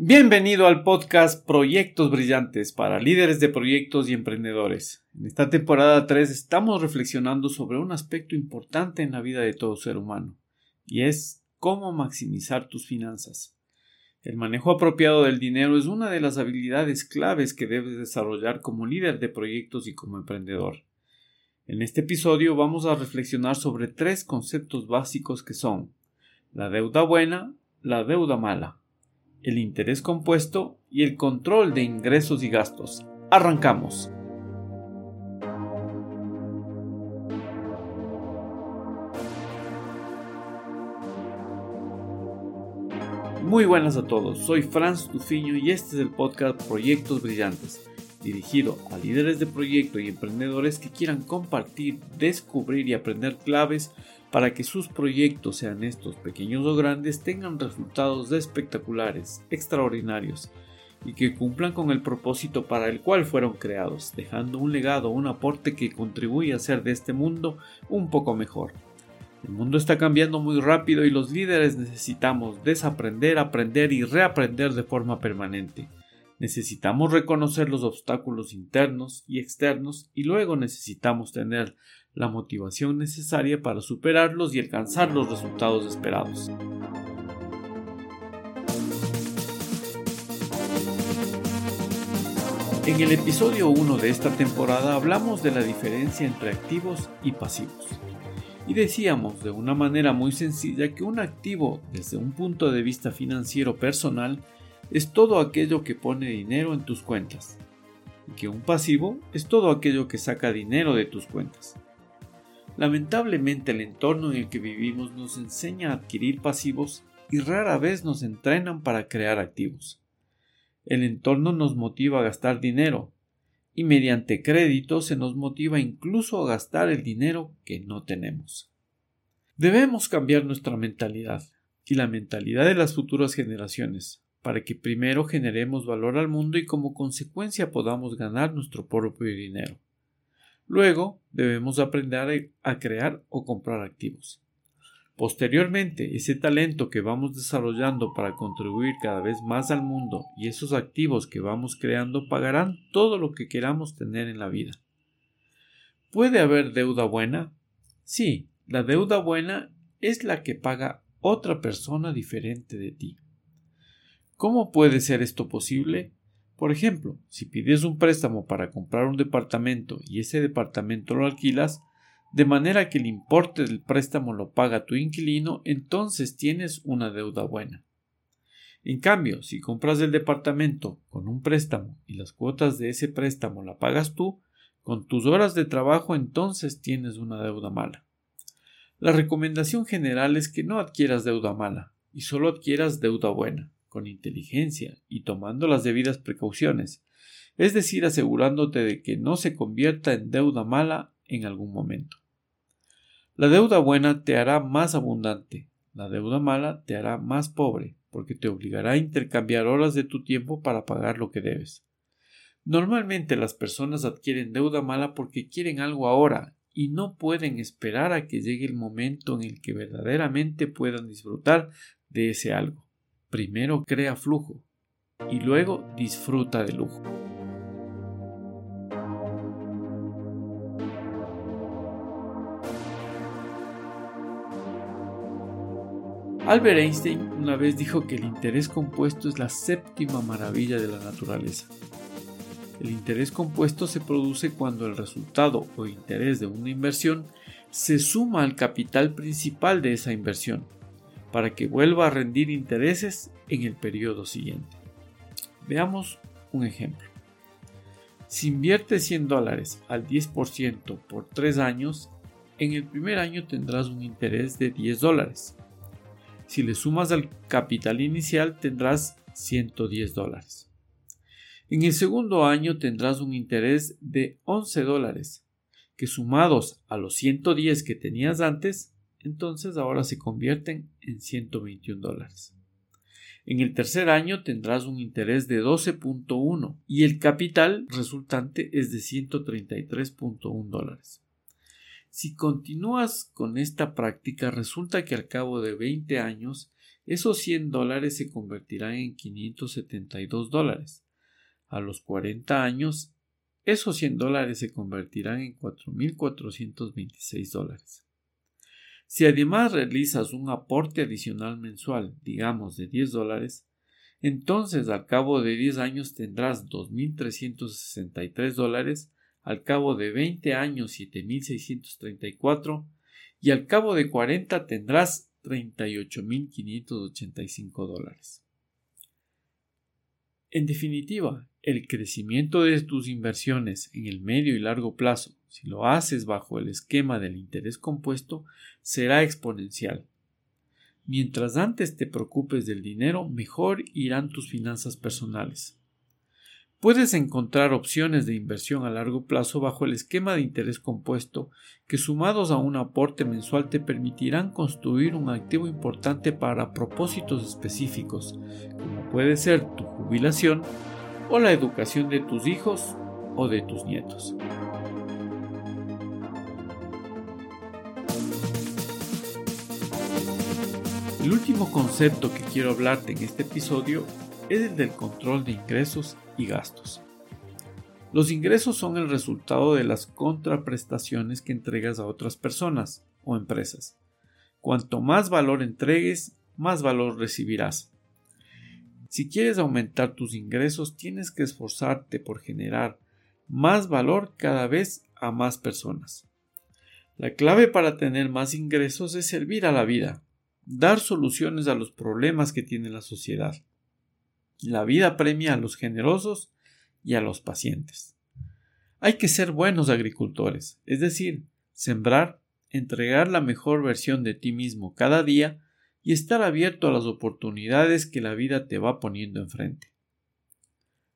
Bienvenido al podcast Proyectos Brillantes para líderes de proyectos y emprendedores. En esta temporada 3 estamos reflexionando sobre un aspecto importante en la vida de todo ser humano, y es cómo maximizar tus finanzas. El manejo apropiado del dinero es una de las habilidades claves que debes desarrollar como líder de proyectos y como emprendedor. En este episodio vamos a reflexionar sobre tres conceptos básicos que son la deuda buena, la deuda mala el interés compuesto y el control de ingresos y gastos. Arrancamos. Muy buenas a todos, soy Franz Tufiño y este es el podcast Proyectos Brillantes, dirigido a líderes de proyecto y emprendedores que quieran compartir, descubrir y aprender claves para que sus proyectos, sean estos pequeños o grandes, tengan resultados espectaculares, extraordinarios, y que cumplan con el propósito para el cual fueron creados, dejando un legado, un aporte que contribuye a hacer de este mundo un poco mejor. El mundo está cambiando muy rápido y los líderes necesitamos desaprender, aprender y reaprender de forma permanente. Necesitamos reconocer los obstáculos internos y externos y luego necesitamos tener la motivación necesaria para superarlos y alcanzar los resultados esperados. En el episodio 1 de esta temporada hablamos de la diferencia entre activos y pasivos. Y decíamos de una manera muy sencilla que un activo desde un punto de vista financiero personal es todo aquello que pone dinero en tus cuentas, y que un pasivo es todo aquello que saca dinero de tus cuentas. Lamentablemente el entorno en el que vivimos nos enseña a adquirir pasivos y rara vez nos entrenan para crear activos. El entorno nos motiva a gastar dinero y mediante crédito se nos motiva incluso a gastar el dinero que no tenemos. Debemos cambiar nuestra mentalidad y la mentalidad de las futuras generaciones para que primero generemos valor al mundo y como consecuencia podamos ganar nuestro propio dinero. Luego debemos aprender a crear o comprar activos. Posteriormente, ese talento que vamos desarrollando para contribuir cada vez más al mundo y esos activos que vamos creando pagarán todo lo que queramos tener en la vida. ¿Puede haber deuda buena? Sí, la deuda buena es la que paga otra persona diferente de ti. ¿Cómo puede ser esto posible? Por ejemplo, si pides un préstamo para comprar un departamento y ese departamento lo alquilas, de manera que el importe del préstamo lo paga tu inquilino, entonces tienes una deuda buena. En cambio, si compras el departamento con un préstamo y las cuotas de ese préstamo la pagas tú, con tus horas de trabajo entonces tienes una deuda mala. La recomendación general es que no adquieras deuda mala y solo adquieras deuda buena con inteligencia y tomando las debidas precauciones, es decir, asegurándote de que no se convierta en deuda mala en algún momento. La deuda buena te hará más abundante, la deuda mala te hará más pobre, porque te obligará a intercambiar horas de tu tiempo para pagar lo que debes. Normalmente las personas adquieren deuda mala porque quieren algo ahora y no pueden esperar a que llegue el momento en el que verdaderamente puedan disfrutar de ese algo. Primero crea flujo y luego disfruta de lujo. Albert Einstein una vez dijo que el interés compuesto es la séptima maravilla de la naturaleza. El interés compuesto se produce cuando el resultado o interés de una inversión se suma al capital principal de esa inversión para que vuelva a rendir intereses en el periodo siguiente. Veamos un ejemplo. Si inviertes 100 dólares al 10% por 3 años, en el primer año tendrás un interés de 10 dólares. Si le sumas al capital inicial tendrás 110 dólares. En el segundo año tendrás un interés de 11 dólares, que sumados a los 110 que tenías antes entonces ahora se convierten en 121 dólares. En el tercer año tendrás un interés de 12.1 y el capital resultante es de 133.1 dólares. Si continúas con esta práctica, resulta que al cabo de 20 años esos 100 dólares se convertirán en 572 dólares. A los 40 años, esos 100 dólares se convertirán en 4.426 dólares. Si además realizas un aporte adicional mensual, digamos de 10 dólares, entonces al cabo de 10 años tendrás 2.363 dólares, al cabo de 20 años 7.634 y al cabo de 40 tendrás 38.585 dólares. En definitiva, el crecimiento de tus inversiones en el medio y largo plazo, si lo haces bajo el esquema del interés compuesto, será exponencial. Mientras antes te preocupes del dinero, mejor irán tus finanzas personales. Puedes encontrar opciones de inversión a largo plazo bajo el esquema de interés compuesto que sumados a un aporte mensual te permitirán construir un activo importante para propósitos específicos, como puede ser tu jubilación o la educación de tus hijos o de tus nietos. El último concepto que quiero hablarte en este episodio es el del control de ingresos y gastos. Los ingresos son el resultado de las contraprestaciones que entregas a otras personas o empresas. Cuanto más valor entregues, más valor recibirás. Si quieres aumentar tus ingresos, tienes que esforzarte por generar más valor cada vez a más personas. La clave para tener más ingresos es servir a la vida, dar soluciones a los problemas que tiene la sociedad. La vida premia a los generosos y a los pacientes. Hay que ser buenos agricultores, es decir, sembrar, entregar la mejor versión de ti mismo cada día y estar abierto a las oportunidades que la vida te va poniendo enfrente.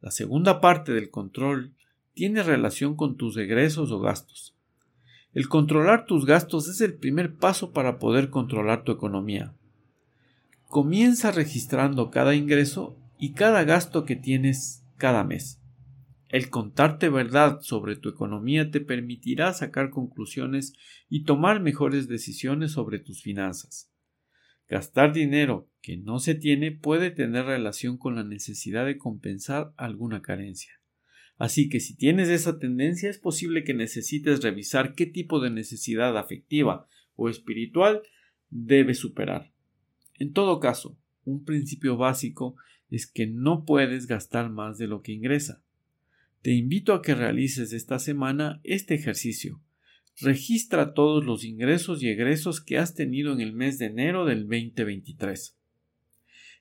La segunda parte del control tiene relación con tus egresos o gastos. El controlar tus gastos es el primer paso para poder controlar tu economía. Comienza registrando cada ingreso y cada gasto que tienes cada mes. El contarte verdad sobre tu economía te permitirá sacar conclusiones y tomar mejores decisiones sobre tus finanzas. Gastar dinero que no se tiene puede tener relación con la necesidad de compensar alguna carencia. Así que si tienes esa tendencia es posible que necesites revisar qué tipo de necesidad afectiva o espiritual debes superar. En todo caso, un principio básico es que no puedes gastar más de lo que ingresa. Te invito a que realices esta semana este ejercicio. Registra todos los ingresos y egresos que has tenido en el mes de enero del 2023.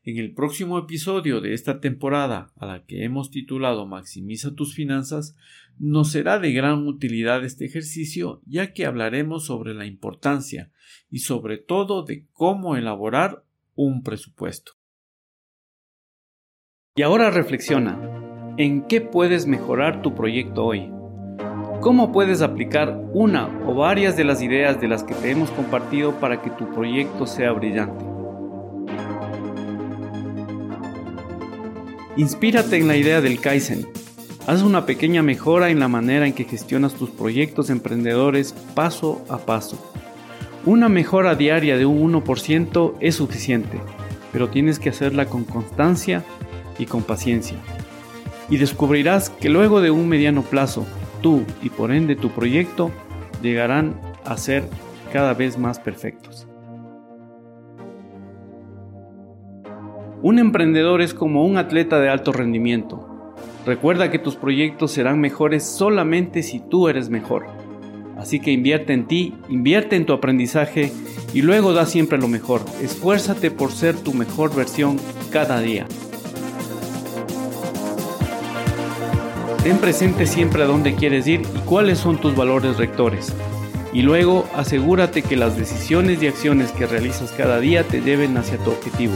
En el próximo episodio de esta temporada, a la que hemos titulado Maximiza tus finanzas, nos será de gran utilidad este ejercicio ya que hablaremos sobre la importancia y sobre todo de cómo elaborar un presupuesto. Y ahora reflexiona, ¿en qué puedes mejorar tu proyecto hoy? ¿Cómo puedes aplicar una o varias de las ideas de las que te hemos compartido para que tu proyecto sea brillante? Inspírate en la idea del Kaizen. Haz una pequeña mejora en la manera en que gestionas tus proyectos emprendedores paso a paso. Una mejora diaria de un 1% es suficiente, pero tienes que hacerla con constancia y con paciencia. Y descubrirás que luego de un mediano plazo, tú y por ende tu proyecto llegarán a ser cada vez más perfectos. Un emprendedor es como un atleta de alto rendimiento. Recuerda que tus proyectos serán mejores solamente si tú eres mejor. Así que invierte en ti, invierte en tu aprendizaje y luego da siempre lo mejor. Esfuérzate por ser tu mejor versión cada día. Ten presente siempre a dónde quieres ir y cuáles son tus valores rectores. Y luego asegúrate que las decisiones y acciones que realizas cada día te lleven hacia tu objetivo.